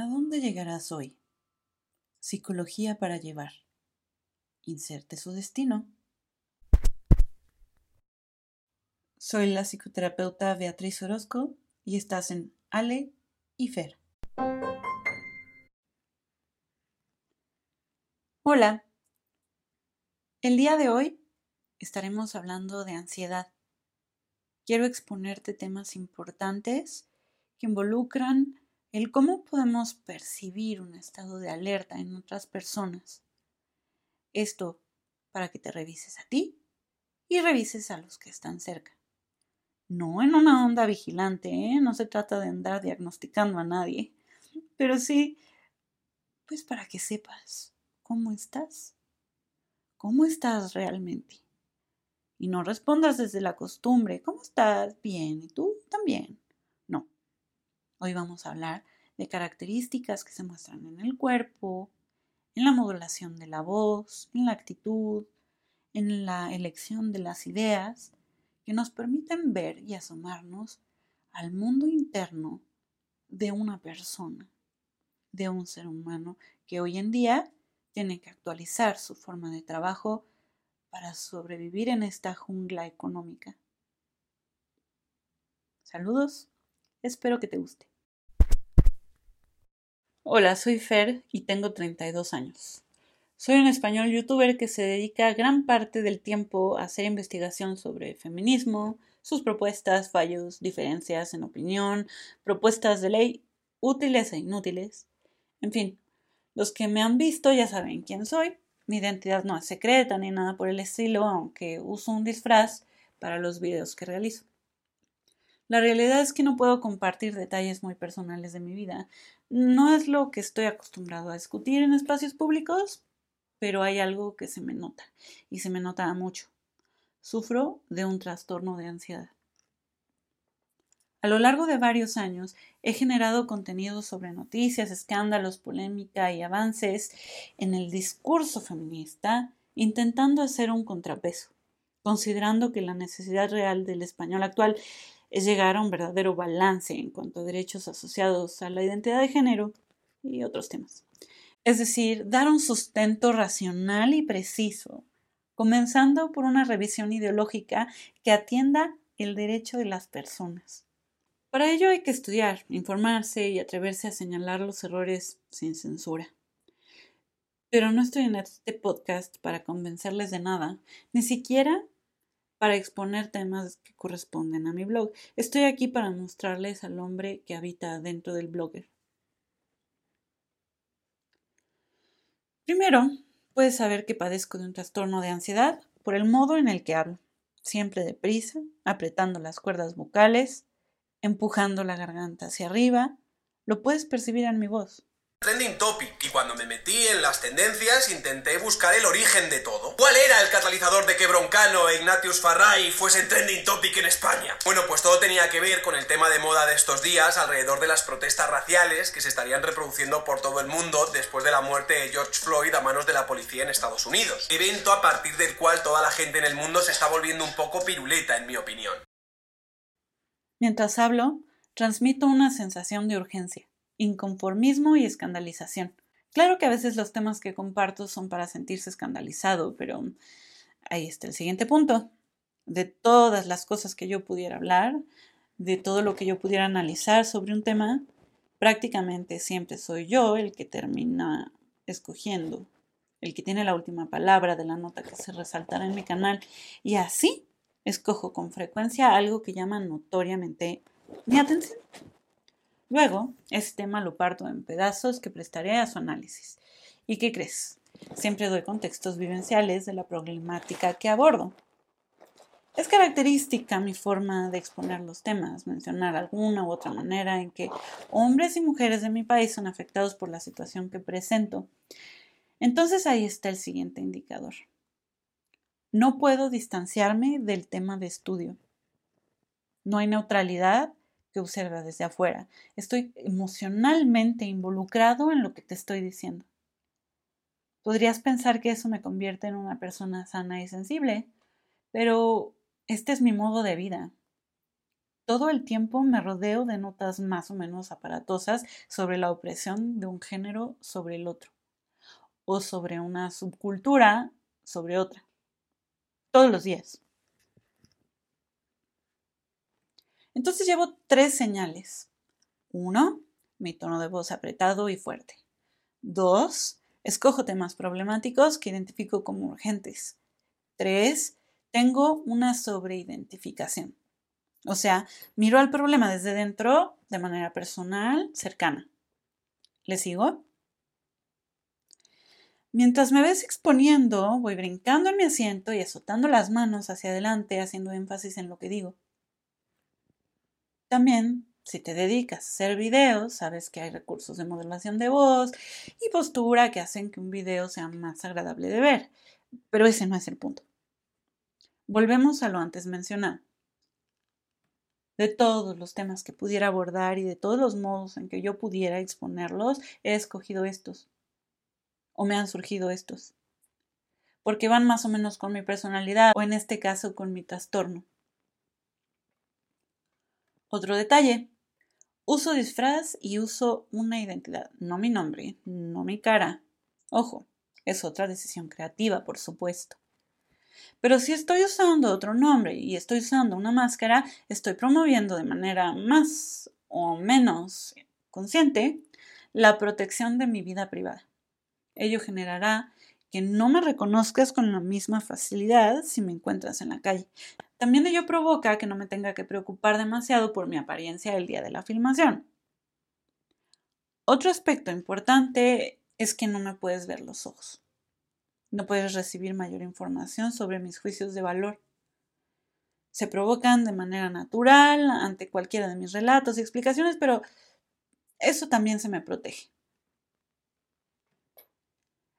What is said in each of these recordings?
¿A dónde llegarás hoy? Psicología para llevar. Inserte su destino. Soy la psicoterapeuta Beatriz Orozco y estás en Ale y Fer. Hola. El día de hoy estaremos hablando de ansiedad. Quiero exponerte temas importantes que involucran el cómo podemos percibir un estado de alerta en otras personas. Esto para que te revises a ti y revises a los que están cerca. No en una onda vigilante, ¿eh? no se trata de andar diagnosticando a nadie, pero sí, pues para que sepas cómo estás, cómo estás realmente. Y no respondas desde la costumbre, ¿cómo estás? Bien, ¿y tú también? Hoy vamos a hablar de características que se muestran en el cuerpo, en la modulación de la voz, en la actitud, en la elección de las ideas que nos permiten ver y asomarnos al mundo interno de una persona, de un ser humano que hoy en día tiene que actualizar su forma de trabajo para sobrevivir en esta jungla económica. Saludos, espero que te guste. Hola, soy Fer y tengo 32 años. Soy un español youtuber que se dedica gran parte del tiempo a hacer investigación sobre feminismo, sus propuestas, fallos, diferencias en opinión, propuestas de ley útiles e inútiles. En fin, los que me han visto ya saben quién soy. Mi identidad no es secreta ni nada por el estilo, aunque uso un disfraz para los videos que realizo. La realidad es que no puedo compartir detalles muy personales de mi vida. No es lo que estoy acostumbrado a discutir en espacios públicos, pero hay algo que se me nota, y se me nota mucho. Sufro de un trastorno de ansiedad. A lo largo de varios años he generado contenido sobre noticias, escándalos, polémica y avances en el discurso feminista, intentando hacer un contrapeso, considerando que la necesidad real del español actual es llegar a un verdadero balance en cuanto a derechos asociados a la identidad de género y otros temas. Es decir, dar un sustento racional y preciso, comenzando por una revisión ideológica que atienda el derecho de las personas. Para ello hay que estudiar, informarse y atreverse a señalar los errores sin censura. Pero no estoy en este podcast para convencerles de nada, ni siquiera para exponer temas que corresponden a mi blog. Estoy aquí para mostrarles al hombre que habita dentro del blogger. Primero, puedes saber que padezco de un trastorno de ansiedad por el modo en el que hablo, siempre deprisa, apretando las cuerdas vocales, empujando la garganta hacia arriba. Lo puedes percibir en mi voz trending topic y cuando me metí en las tendencias intenté buscar el origen de todo. ¿Cuál era el catalizador de que Broncano e Ignatius Farray fuesen trending topic en España? Bueno, pues todo tenía que ver con el tema de moda de estos días alrededor de las protestas raciales que se estarían reproduciendo por todo el mundo después de la muerte de George Floyd a manos de la policía en Estados Unidos. Evento a partir del cual toda la gente en el mundo se está volviendo un poco piruleta, en mi opinión. Mientras hablo, transmito una sensación de urgencia inconformismo y escandalización. Claro que a veces los temas que comparto son para sentirse escandalizado, pero ahí está el siguiente punto. De todas las cosas que yo pudiera hablar, de todo lo que yo pudiera analizar sobre un tema, prácticamente siempre soy yo el que termina escogiendo, el que tiene la última palabra de la nota que se resaltará en mi canal, y así escojo con frecuencia algo que llama notoriamente mi atención. Luego, este tema lo parto en pedazos que prestaré a su análisis. ¿Y qué crees? Siempre doy contextos vivenciales de la problemática que abordo. Es característica mi forma de exponer los temas, mencionar alguna u otra manera en que hombres y mujeres de mi país son afectados por la situación que presento. Entonces ahí está el siguiente indicador. No puedo distanciarme del tema de estudio. No hay neutralidad que observa desde afuera. Estoy emocionalmente involucrado en lo que te estoy diciendo. Podrías pensar que eso me convierte en una persona sana y sensible, pero este es mi modo de vida. todo el tiempo me rodeo de notas más o menos aparatosas sobre la opresión de un género sobre el otro, o sobre una subcultura sobre otra, todos los días. Entonces llevo tres señales. Uno, mi tono de voz apretado y fuerte. Dos, escojo temas problemáticos que identifico como urgentes. Tres, tengo una sobreidentificación. O sea, miro al problema desde dentro de manera personal, cercana. ¿Le sigo? Mientras me ves exponiendo, voy brincando en mi asiento y azotando las manos hacia adelante, haciendo énfasis en lo que digo. También, si te dedicas a hacer videos, sabes que hay recursos de modelación de voz y postura que hacen que un video sea más agradable de ver, pero ese no es el punto. Volvemos a lo antes mencionado de todos los temas que pudiera abordar y de todos los modos en que yo pudiera exponerlos, he escogido estos. O me han surgido estos. Porque van más o menos con mi personalidad o en este caso con mi trastorno. Otro detalle. Uso disfraz y uso una identidad, no mi nombre, no mi cara. Ojo, es otra decisión creativa, por supuesto. Pero si estoy usando otro nombre y estoy usando una máscara, estoy promoviendo de manera más o menos consciente la protección de mi vida privada. Ello generará que no me reconozcas con la misma facilidad si me encuentras en la calle. También ello provoca que no me tenga que preocupar demasiado por mi apariencia el día de la filmación. Otro aspecto importante es que no me puedes ver los ojos. No puedes recibir mayor información sobre mis juicios de valor. Se provocan de manera natural ante cualquiera de mis relatos y explicaciones, pero eso también se me protege.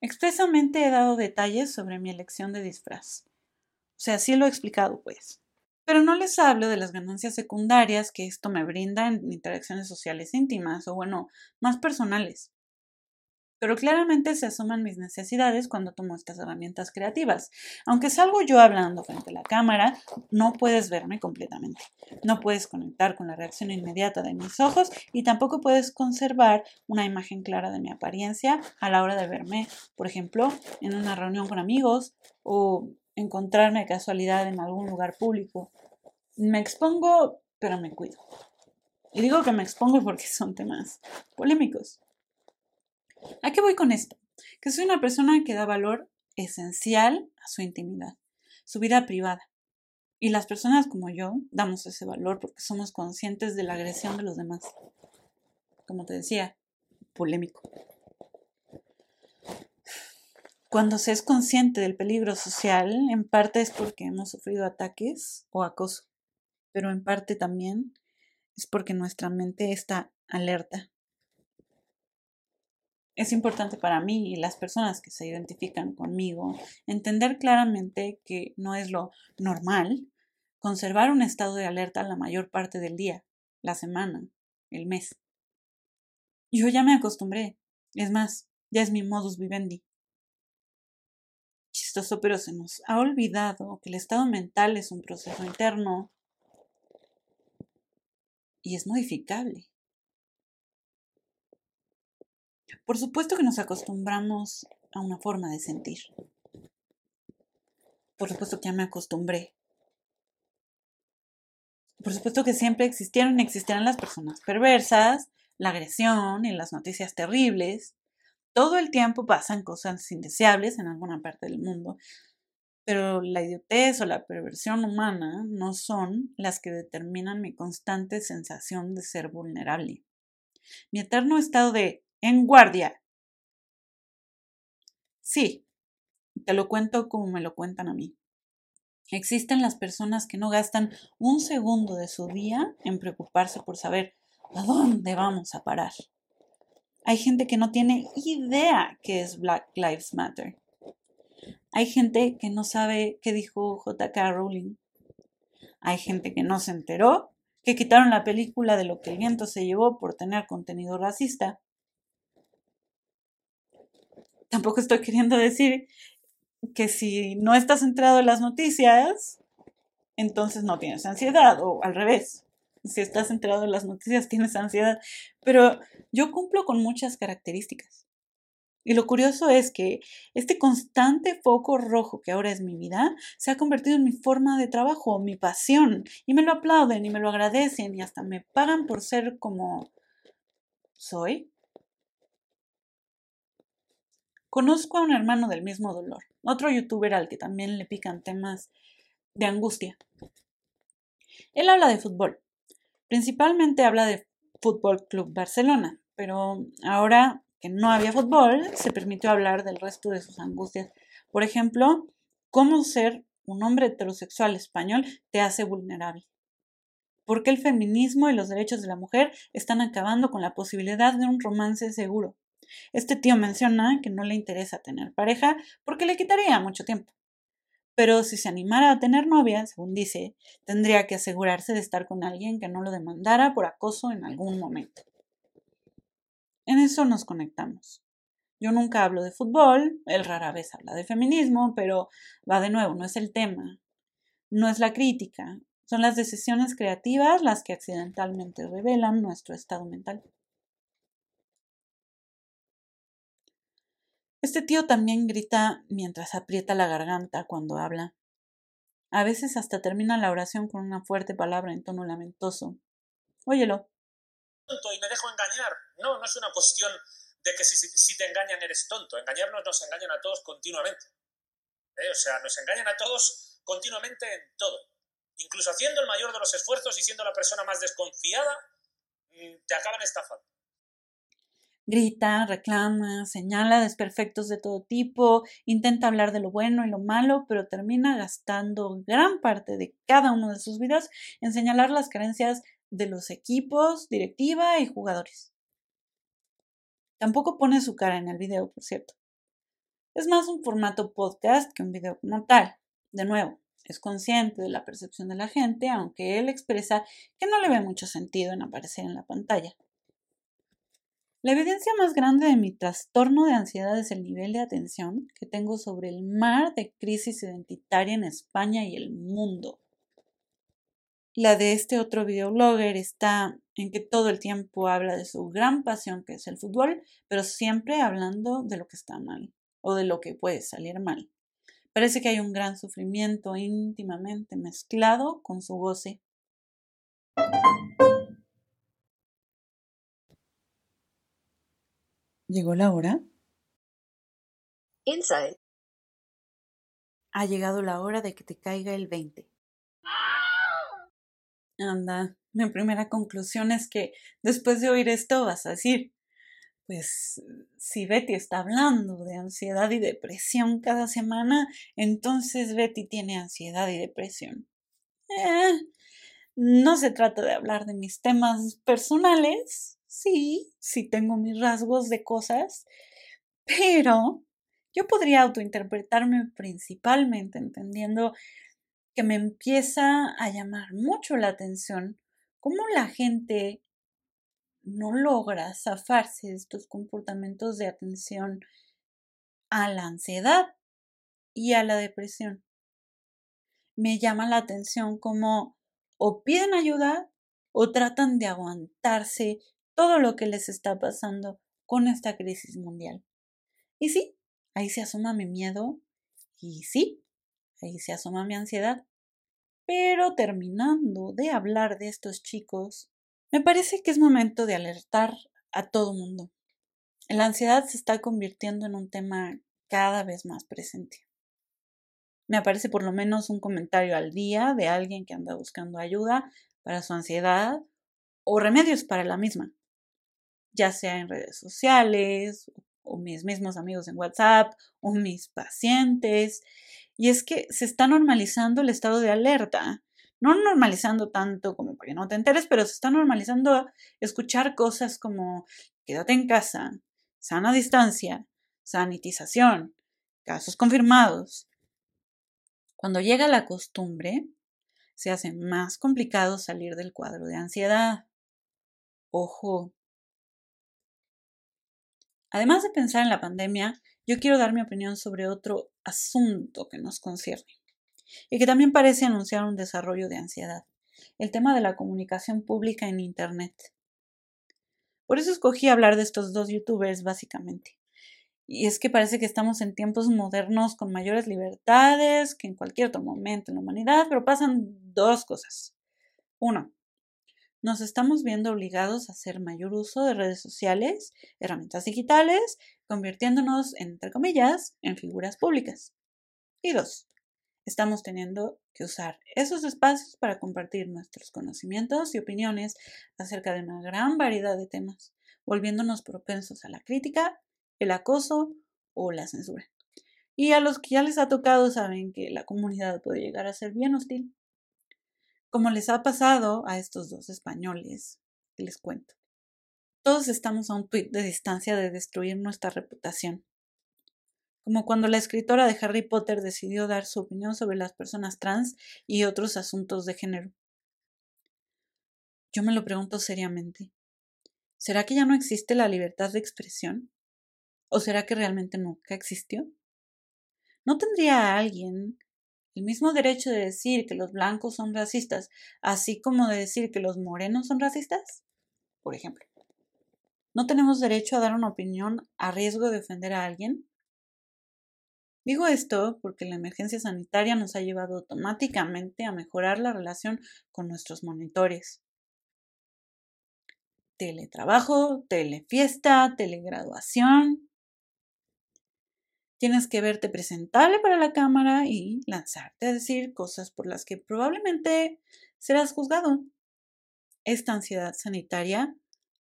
Expresamente he dado detalles sobre mi elección de disfraz. Sea, sí lo he explicado, pues. Pero no les hablo de las ganancias secundarias que esto me brinda en interacciones sociales íntimas o, bueno, más personales pero claramente se asoman mis necesidades cuando tomo estas herramientas creativas. Aunque salgo yo hablando frente a la cámara, no puedes verme completamente. No puedes conectar con la reacción inmediata de mis ojos y tampoco puedes conservar una imagen clara de mi apariencia a la hora de verme, por ejemplo, en una reunión con amigos o encontrarme casualidad en algún lugar público. Me expongo, pero me cuido. Y digo que me expongo porque son temas polémicos. ¿A qué voy con esto? Que soy una persona que da valor esencial a su intimidad, su vida privada. Y las personas como yo damos ese valor porque somos conscientes de la agresión de los demás. Como te decía, polémico. Cuando se es consciente del peligro social, en parte es porque hemos sufrido ataques o acoso, pero en parte también es porque nuestra mente está alerta es importante para mí y las personas que se identifican conmigo entender claramente que no es lo normal conservar un estado de alerta la mayor parte del día, la semana, el mes. Yo ya me acostumbré. Es más, ya es mi modus vivendi. Chistoso, pero se nos ha olvidado que el estado mental es un proceso interno y es modificable. Por supuesto que nos acostumbramos a una forma de sentir. Por supuesto que ya me acostumbré. Por supuesto que siempre existieron y existirán las personas perversas, la agresión y las noticias terribles. Todo el tiempo pasan cosas indeseables en alguna parte del mundo, pero la idiotez o la perversión humana no son las que determinan mi constante sensación de ser vulnerable. Mi eterno estado de en guardia. Sí, te lo cuento como me lo cuentan a mí. Existen las personas que no gastan un segundo de su día en preocuparse por saber a dónde vamos a parar. Hay gente que no tiene idea qué es Black Lives Matter. Hay gente que no sabe qué dijo JK Rowling. Hay gente que no se enteró que quitaron la película de lo que el viento se llevó por tener contenido racista. Tampoco estoy queriendo decir que si no estás enterado en las noticias, entonces no tienes ansiedad o al revés. Si estás enterado de las noticias tienes ansiedad, pero yo cumplo con muchas características. Y lo curioso es que este constante foco rojo que ahora es mi vida se ha convertido en mi forma de trabajo, mi pasión, y me lo aplauden y me lo agradecen y hasta me pagan por ser como soy. Conozco a un hermano del mismo dolor, otro youtuber al que también le pican temas de angustia. Él habla de fútbol, principalmente habla de Fútbol Club Barcelona, pero ahora que no había fútbol, se permitió hablar del resto de sus angustias. Por ejemplo, cómo ser un hombre heterosexual español te hace vulnerable. ¿Por qué el feminismo y los derechos de la mujer están acabando con la posibilidad de un romance seguro? Este tío menciona que no le interesa tener pareja porque le quitaría mucho tiempo. Pero si se animara a tener novia, según dice, tendría que asegurarse de estar con alguien que no lo demandara por acoso en algún momento. En eso nos conectamos. Yo nunca hablo de fútbol, él rara vez habla de feminismo, pero va de nuevo, no es el tema, no es la crítica, son las decisiones creativas las que accidentalmente revelan nuestro estado mental. Este tío también grita mientras aprieta la garganta cuando habla. A veces hasta termina la oración con una fuerte palabra en tono lamentoso. Óyelo y me dejo engañar. No, no es una cuestión de que si, te engañan eres tonto. Engañarnos nos engañan a todos continuamente. ¿Eh? O sea, nos engañan a todos continuamente en todo. Incluso haciendo el mayor de los esfuerzos y siendo la persona más desconfiada, mm, te acaban estafando. Grita, reclama, señala desperfectos de todo tipo, intenta hablar de lo bueno y lo malo, pero termina gastando gran parte de cada uno de sus vidas en señalar las carencias de los equipos, directiva y jugadores. Tampoco pone su cara en el video, por cierto. Es más un formato podcast que un video como tal. De nuevo, es consciente de la percepción de la gente, aunque él expresa que no le ve mucho sentido en aparecer en la pantalla. La evidencia más grande de mi trastorno de ansiedad es el nivel de atención que tengo sobre el mar de crisis identitaria en España y el mundo. La de este otro videoblogger está en que todo el tiempo habla de su gran pasión que es el fútbol, pero siempre hablando de lo que está mal o de lo que puede salir mal. Parece que hay un gran sufrimiento íntimamente mezclado con su goce. ¿Llegó la hora? Inside. Ha llegado la hora de que te caiga el 20. Anda, mi primera conclusión es que después de oír esto vas a decir, pues si Betty está hablando de ansiedad y depresión cada semana, entonces Betty tiene ansiedad y depresión. Eh, no se trata de hablar de mis temas personales, sí, sí tengo mis rasgos de cosas, pero yo podría autointerpretarme principalmente entendiendo que me empieza a llamar mucho la atención cómo la gente no logra zafarse de estos comportamientos de atención a la ansiedad y a la depresión. Me llama la atención cómo o piden ayuda o tratan de aguantarse todo lo que les está pasando con esta crisis mundial. Y sí, ahí se asoma mi miedo y sí, Ahí se asoma mi ansiedad. Pero terminando de hablar de estos chicos, me parece que es momento de alertar a todo mundo. La ansiedad se está convirtiendo en un tema cada vez más presente. Me aparece por lo menos un comentario al día de alguien que anda buscando ayuda para su ansiedad o remedios para la misma, ya sea en redes sociales o mis mismos amigos en WhatsApp o mis pacientes. Y es que se está normalizando el estado de alerta. No normalizando tanto como para que no te enteres, pero se está normalizando escuchar cosas como quédate en casa, sana distancia, sanitización, casos confirmados. Cuando llega la costumbre, se hace más complicado salir del cuadro de ansiedad. Ojo. Además de pensar en la pandemia, yo quiero dar mi opinión sobre otro asunto que nos concierne y que también parece anunciar un desarrollo de ansiedad. el tema de la comunicación pública en Internet. Por eso escogí hablar de estos dos youtubers básicamente. Y es que parece que estamos en tiempos modernos con mayores libertades que en cualquier otro momento en la humanidad, pero pasan dos cosas. Uno, nos estamos viendo obligados a hacer mayor uso de redes sociales, herramientas digitales, convirtiéndonos, entre comillas, en figuras públicas. Y dos, estamos teniendo que usar esos espacios para compartir nuestros conocimientos y opiniones acerca de una gran variedad de temas, volviéndonos propensos a la crítica el acoso o la censura. Y a los que ya les ha tocado saben que la comunidad puede llegar a ser bien hostil. Como les ha pasado a estos dos españoles, les cuento. Todos estamos a un tuit de distancia de destruir nuestra reputación. Como cuando la escritora de Harry Potter decidió dar su opinión sobre las personas trans y otros asuntos de género. Yo me lo pregunto seriamente. ¿Será que ya no existe la libertad de expresión? ¿O será que realmente nunca existió? ¿No tendría alguien el mismo derecho de decir que los blancos son racistas, así como de decir que los morenos son racistas? Por ejemplo. ¿No tenemos derecho a dar una opinión a riesgo de ofender a alguien? Digo esto porque la emergencia sanitaria nos ha llevado automáticamente a mejorar la relación con nuestros monitores. Teletrabajo, telefiesta, telegraduación, Tienes que verte presentable para la cámara y lanzarte a decir cosas por las que probablemente serás juzgado. Esta ansiedad sanitaria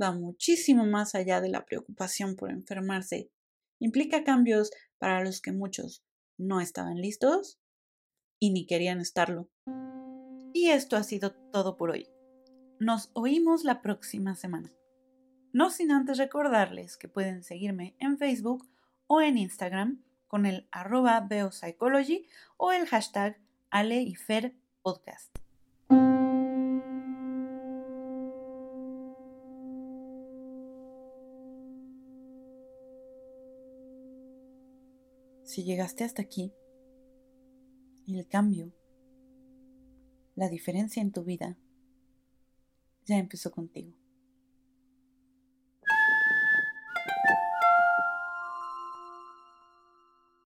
va muchísimo más allá de la preocupación por enfermarse. Implica cambios para los que muchos no estaban listos y ni querían estarlo. Y esto ha sido todo por hoy. Nos oímos la próxima semana. No sin antes recordarles que pueden seguirme en Facebook o en Instagram con el arroba beopsychology o el hashtag Ale y Fer Podcast. Si llegaste hasta aquí, el cambio, la diferencia en tu vida, ya empezó contigo.